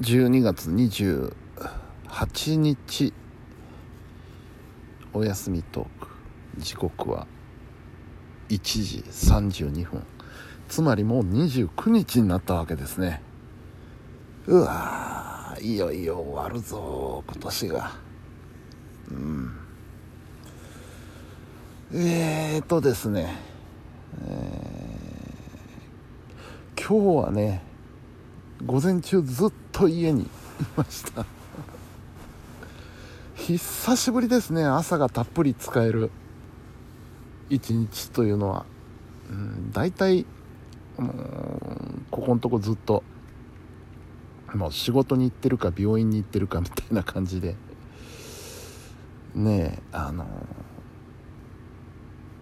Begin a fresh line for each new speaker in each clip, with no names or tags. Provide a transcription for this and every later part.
12月28日。お休みトーク。時刻は1時32分。つまりもう29日になったわけですね。うわいよいよ終わるぞ今年が。うん。えーとですね、えー、今日はね午前中ずっとと家にいました。久しぶりですね。朝がたっぷり使える一日というのは、うん、大体、う、ここのとこずっともう仕事に行ってるか病院に行ってるかみたいな感じで。ねえあの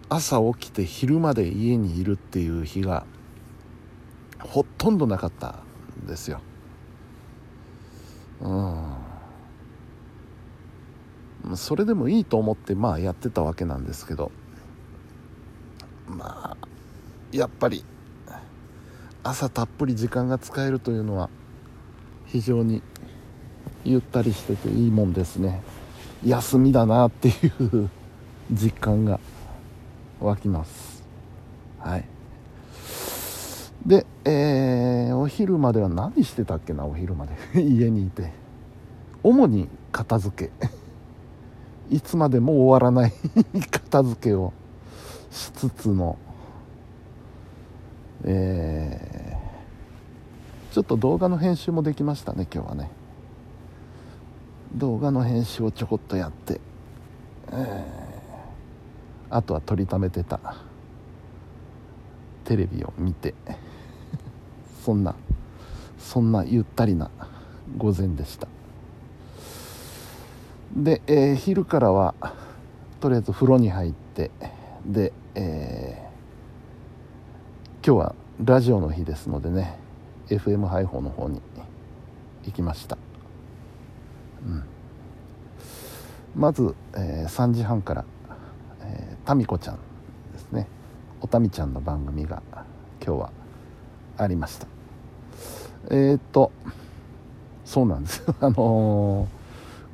朝起きて昼まで家にいるっていう日がほとんどなかったんですよ。うん。それでもいいと思ってまあやってたわけなんですけど。まあやっぱり朝たっぷり時間が使えるというのは非常にゆったりしてていいもんですね。休みだなっていう 実感が湧きます。はい。で、えー、お昼までは何してたっけなお昼まで。家にいて。主に片付け。いつまでも終わらない 片付けをしつつの。えー、ちょっと動画の編集もできましたね今日はね。動画の編集をちょこっとやって、えー、あとは撮りためてた。テレビを見て そんなそんなゆったりな午前でした。で、えー、昼からはとりあえず風呂に入ってで、えー、今日はラジオの日ですのでね FM 配報の方に行きました、うん、まず、えー、3時半から、えー、タミコちゃんですね。おたみちゃんの番組が今日はありました。えー、っとそうなんです。よあのー、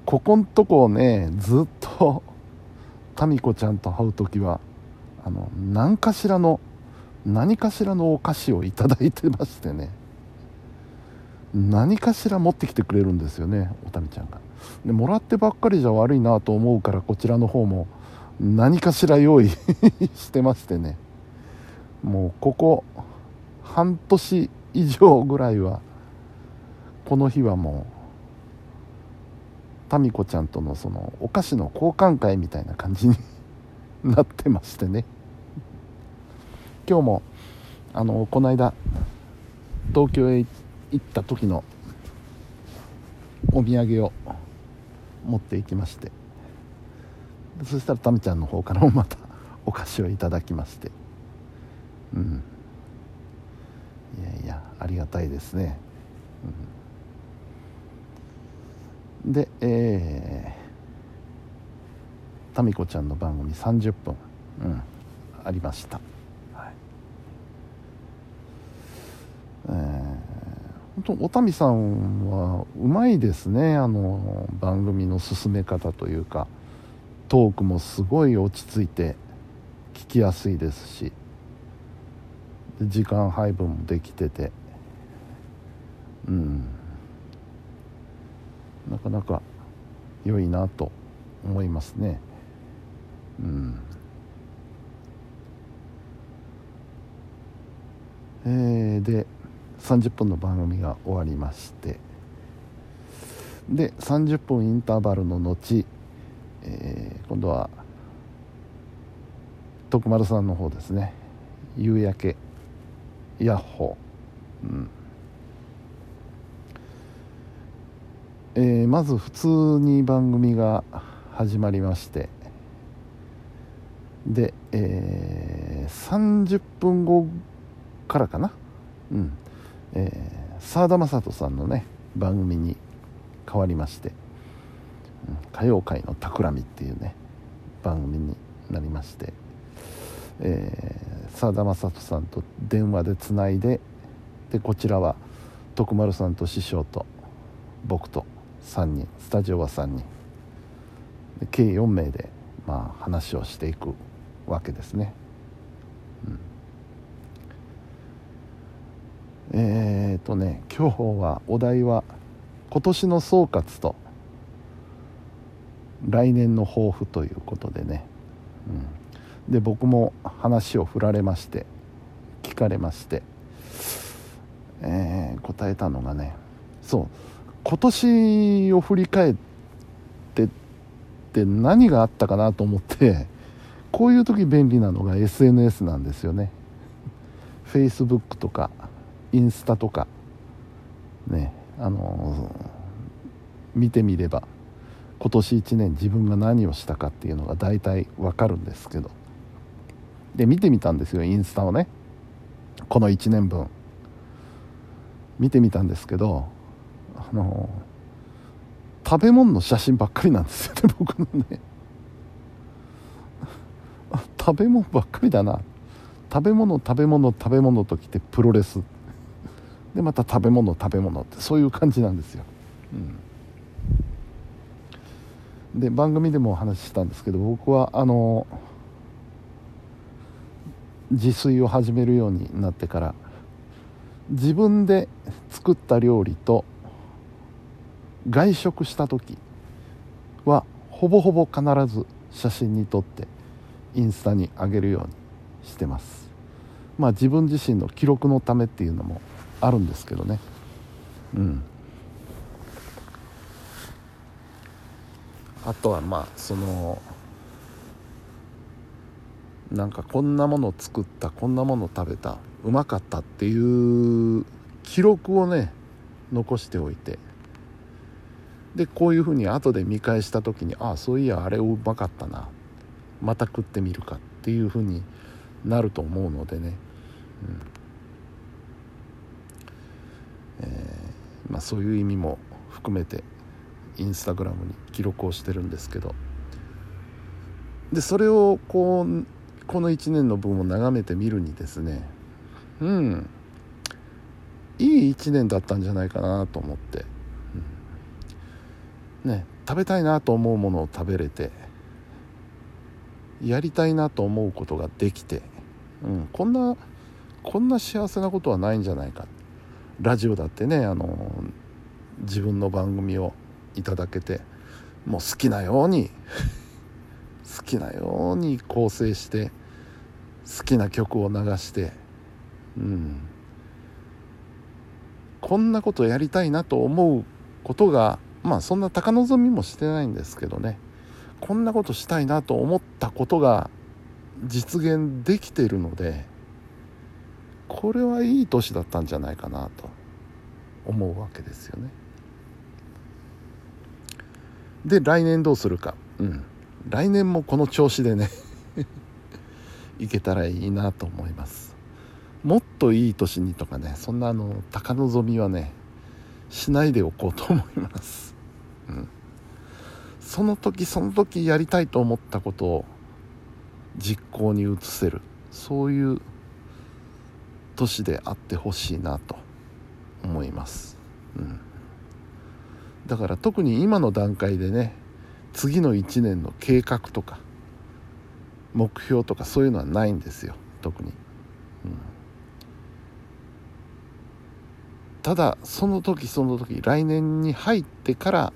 ここんとこをねずっとタミコちゃんと会う時はあの何かしらの何かしらのお菓子をいただいてましてね。何かしら持ってきてくれるんですよねおたみちゃんが。でもらってばっかりじゃ悪いなと思うからこちらの方も何かしら用意 してましてね。もうここ半年以上ぐらいはこの日はもうタミコちゃんとのそのお菓子の交換会みたいな感じに なってましてね。今日もあのこの間東京へ行った時のお土産を持っていきまして。そしたらタミちゃんの方からもまたお菓子をいただきまして。いやいやありがたいですね、うん、でえー、タミコちゃんの番組30分、うん、ありました、はい。えー、本当おたみさんはうまいですね。あの番組の進め方というかトークもすごい落ち着いて聞きやすいですし。時間配分もできてて。うん。なかなか良いなと思いますね。うん。えー、で30分の番組が終わりまして。で30分インターバルの後、えー、今度は徳丸さんの方ですね。夕焼け。ヤッホー、うん。えー、まず普通に番組が始まりまして。で、えー、30分後からかな。うん。えー、沢田雅人さんのね番組に変わりまして「うん、歌謡界の企み」っていうね番組になりまして、えー、沢田雅人さんと電話でつないででこちらは徳丸さんと師匠と僕と3人スタジオは3人。計4名で、まあ、話をしていくわけですね、うん、えっ、とね今日はお題は今年の総括と来年の抱負ということでね、うん、で僕も話を振られまして聞かれまして、えー、答えたのがねそう今年を振り返ってって何があったかなと思ってこういう時便利なのが SNS なんですよね。Facebook とかインスタとかねあの見てみれば今年1年自分が何をしたかっていうのが大体わかるんですけど。で見てみたんですよインスタをね。この1年分。見てみたんですけどあの食べ物の写真ばっかりなんですよね 僕のね。食べ物ばっかりだな。食べ物食べ物食べ物ときてプロレス。でまた食べ物食べ物ってそういう感じなんですよ、うん、で番組でもお話ししたんですけど僕はあの自炊を始めるようになってから自分で作った料理と外食した時はほぼほぼ必ず写真に撮ってインスタに上げるようにしてます。まあ自分自身の記録のためっていうのもあるんですけどね。うん。あとはまあそのなんかこんなもの作ったこんなもの食べたうまかったっていう記録をね残しておいて。でこういうふうに後で見返した時にああそういやあれうまかったな。また食ってみるかっていうふうになると思うのでね、うん。えー、まあ、そういう意味も含めてインスタグラムに記録をしてるんですけど。でそれをこうこの1年の分を眺めてみるにですねうん。いい1年だったんじゃないかなと思って、うん、ね食べたいなと思うものを食べれてやりたいなと思うことができて、うん、こんなこんな幸せなことはないんじゃないか。ラジオだってねあの自分の番組をいただけてもう好きなように好きなように構成して好きな曲を流してうん。こんなことやりたいなと思うことがまあそんな高望みもしてないんですけどね。こんなことしたいなと思ったことが実現できてるのでこれはいい年だったんじゃないかなと思うわけですよね。で来年どうするか、うん、来年もこの調子でね いけたらいいなと思います。もっといい年にとかねそんなあの高望みはねしないでおこうと思います、うん。その時その時やりたいと思ったことを実行に移せる。そういう年であってほしいなと思います、うん、だから特に今の段階でね次の1年の計画とか目標とかそういうのはないんですよ特に、うん、ただその時その時来年に入ってから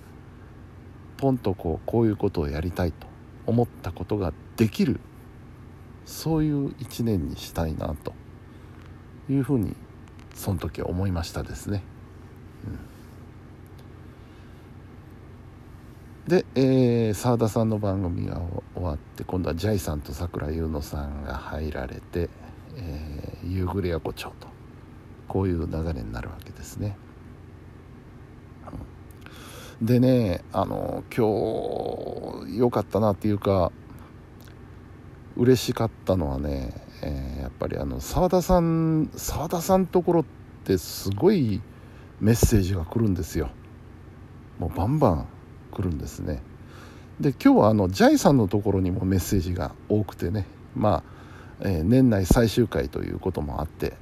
ポンとこうこういうことをやりたいと思ったことができるそういう一年にしたいなというふうにその時思いましたですね。うん、で、えー、澤田さんの番組が終わって今度はジャイさんと桜優乃さんが入られて「えー、夕暮れ横丁」とこういう流れになるわけですね。でねあの今日良かったなっていうか嬉しかったのはね、えー、やっぱりあの澤田さん澤田さんところってすごいメッセージが来るんですよ。もうバンバン。来るんですね。で今日はあのジャイさんのところにもメッセージが多くてね。まあ、えー、年内最終回ということもあって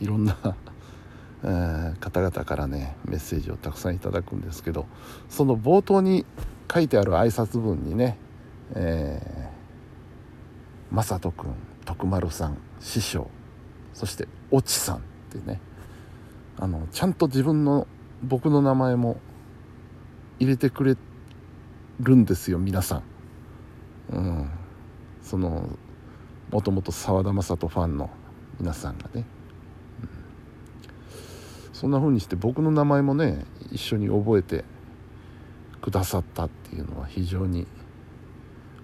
いろんな え、方々からねメッセージをたくさんいただくんですけどその冒頭に書いてある挨拶文にね「えー、人君徳丸さん師匠そして越智さん」ってねあのちゃんと自分の僕の名前も入れてくれてるんですよ皆さん。うん、そのもともと澤田雅人ファンの皆さんがね、うん、そんな風にして僕の名前もね一緒に覚えてくださったっていうのは非常に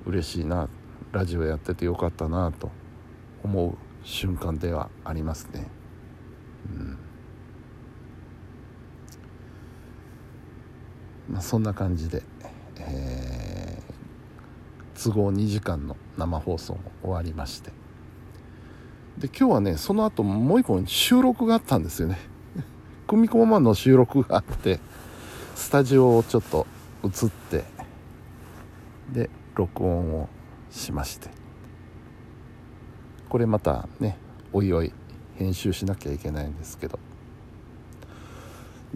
嬉しいな。ラジオやっててよかったなと思う瞬間ではありますね。うん。まあ、そんな感じで、え、都合2時間の生放送も終わりまして。で今日はねその後もう一個収録があったんですよね。組み込まの収録があってスタジオをちょっと映ってで録音をしまして。これまたねおいおい編集しなきゃいけないんですけど。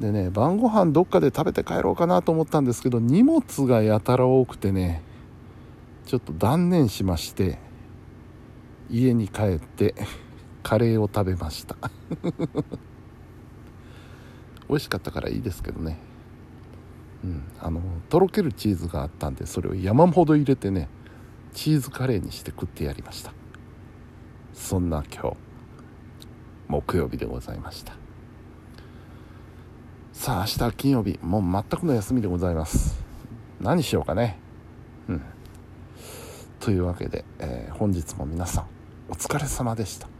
でね晩ご飯どっかで食べて帰ろうかなと思ったんですけど荷物がやたら多くてねちょっと断念しまして家に帰ってカレーを食べました。美味しかったからいいですけどね。うんあのとろけるチーズがあったんでそれを山ほど入れてねチーズカレーにして食ってやりました。そんな今日木曜日でございました。さあ明日金曜日もう全くの休みでございます。何しようかね。うん。というわけで、えー、本日も皆さんお疲れ様でした。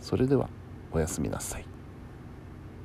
それではおやすみなさい。